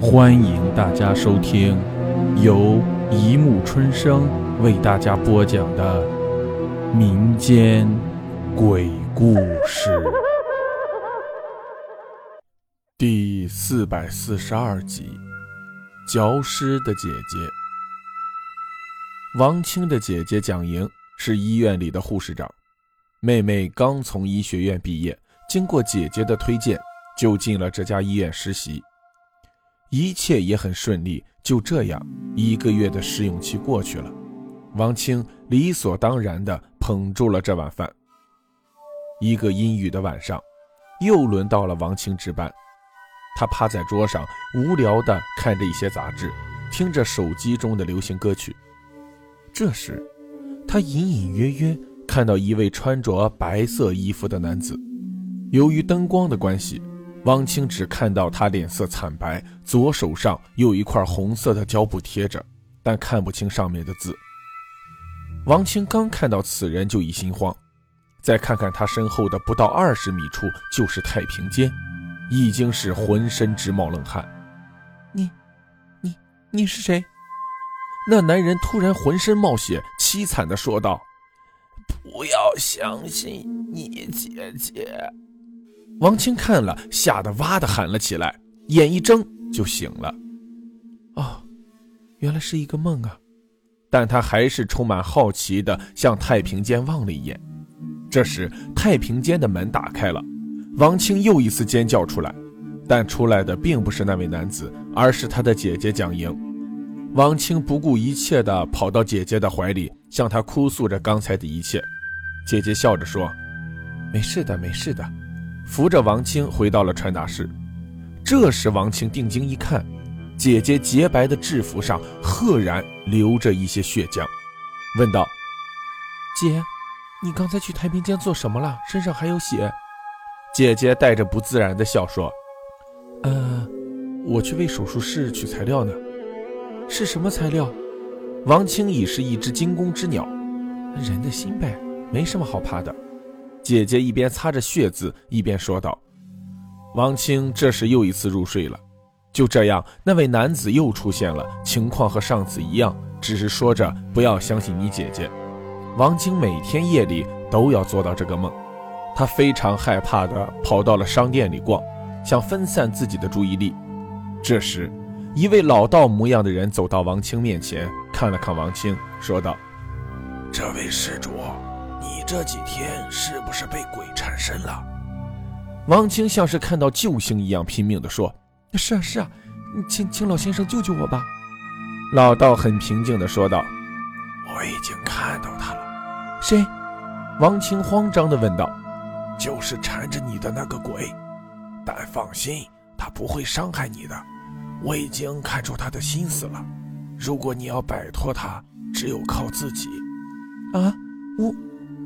欢迎大家收听由一木春生为大家播讲的民间鬼故事第四百四十二集《嚼尸的姐姐》。王青的姐姐蒋莹是医院里的护士长，妹妹刚从医学院毕业，经过姐姐的推荐，就进了这家医院实习。一切也很顺利，就这样，一个月的试用期过去了，王青理所当然地捧住了这碗饭。一个阴雨的晚上，又轮到了王青值班，他趴在桌上，无聊地看着一些杂志，听着手机中的流行歌曲。这时，他隐隐约约看到一位穿着白色衣服的男子，由于灯光的关系。王清只看到他脸色惨白，左手上有一块红色的胶布贴着，但看不清上面的字。王清刚看到此人就已心慌，再看看他身后的不到二十米处就是太平间，已经是浑身直冒冷汗。你，你，你是谁？那男人突然浑身冒血，凄惨地说道：“不要相信你姐姐。”王青看了，吓得哇的喊了起来，眼一睁就醒了。哦，原来是一个梦啊！但他还是充满好奇的向太平间望了一眼。这时，太平间的门打开了，王青又一次尖叫出来，但出来的并不是那位男子，而是他的姐姐蒋莹。王青不顾一切的跑到姐姐的怀里，向她哭诉着刚才的一切。姐姐笑着说：“没事的，没事的。”扶着王清回到了传达室，这时王清定睛一看，姐姐洁白的制服上赫然流着一些血浆，问道：“姐，你刚才去太平间做什么了？身上还有血？”姐姐带着不自然的笑说：“呃，我去为手术室取材料呢。是什么材料？”王清已是一只惊弓之鸟，人的心呗，没什么好怕的。姐姐一边擦着血渍，一边说道：“王清这时又一次入睡了。就这样，那位男子又出现了，情况和上次一样，只是说着不要相信你姐姐。王清每天夜里都要做到这个梦，他非常害怕的跑到了商店里逛，想分散自己的注意力。这时，一位老道模样的人走到王清面前，看了看王清，说道：“这位施主。”你这几天是不是被鬼缠身了？王清像是看到救星一样，拼命地说：“是啊，是啊，请请老先生救救我吧。”老道很平静地说道：“我已经看到他了。”谁？王清慌张地问道：“就是缠着你的那个鬼。但放心，他不会伤害你的。我已经看出他的心思了。如果你要摆脱他，只有靠自己。”啊，我。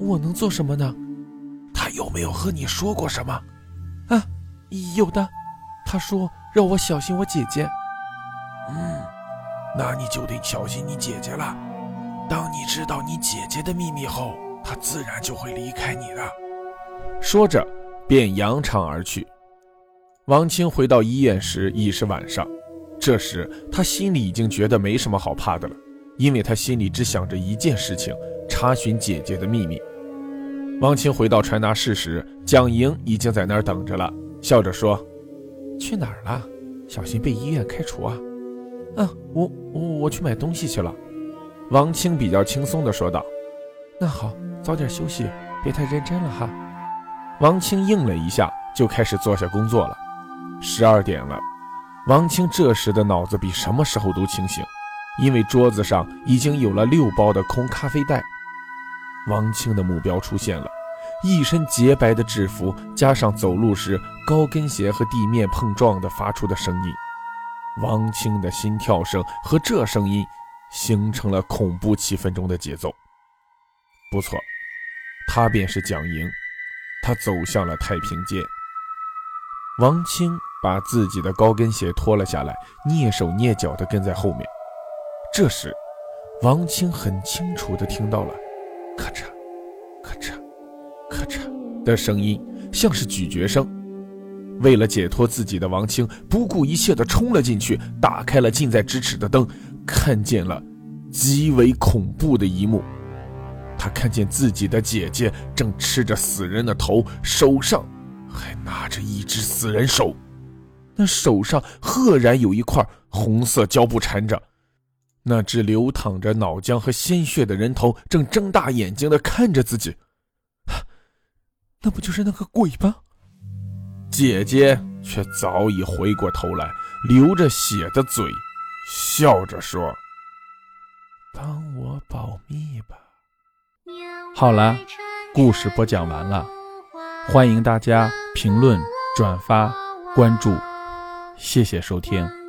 我能做什么呢？他有没有和你说过什么？啊，有的。他说让我小心我姐姐。嗯，那你就得小心你姐姐了。当你知道你姐姐的秘密后，她自然就会离开你的。说着，便扬长而去。王清回到医院时已是晚上，这时他心里已经觉得没什么好怕的了，因为他心里只想着一件事情：查询姐姐的秘密。王清回到传达室时，蒋莹已经在那儿等着了，笑着说：“去哪儿了？小心被医院开除啊！”“嗯，我我我去买东西去了。”王清比较轻松地说道。“那好，早点休息，别太认真了哈。”王清应了一下，就开始坐下工作了。十二点了，王清这时的脑子比什么时候都清醒，因为桌子上已经有了六包的空咖啡袋。王清的目标出现了，一身洁白的制服，加上走路时高跟鞋和地面碰撞的发出的声音，王清的心跳声和这声音形成了恐怖气氛中的节奏。不错，他便是蒋莹。他走向了太平间。王清把自己的高跟鞋脱了下来，蹑手蹑脚地跟在后面。这时，王清很清楚地听到了。咔嚓，咔嚓，咔嚓的声音，像是咀嚼声。为了解脱自己的王清，不顾一切地冲了进去，打开了近在咫尺的灯，看见了极为恐怖的一幕。他看见自己的姐姐正吃着死人的头，手上还拿着一只死人手，那手上赫然有一块红色胶布缠着。那只流淌着脑浆和鲜血的人头正睁大眼睛的看着自己，那不就是那个鬼吗？姐姐却早已回过头来，流着血的嘴，笑着说：“帮我保密吧。”好了，故事播讲完了，欢迎大家评论、转发、关注，谢谢收听。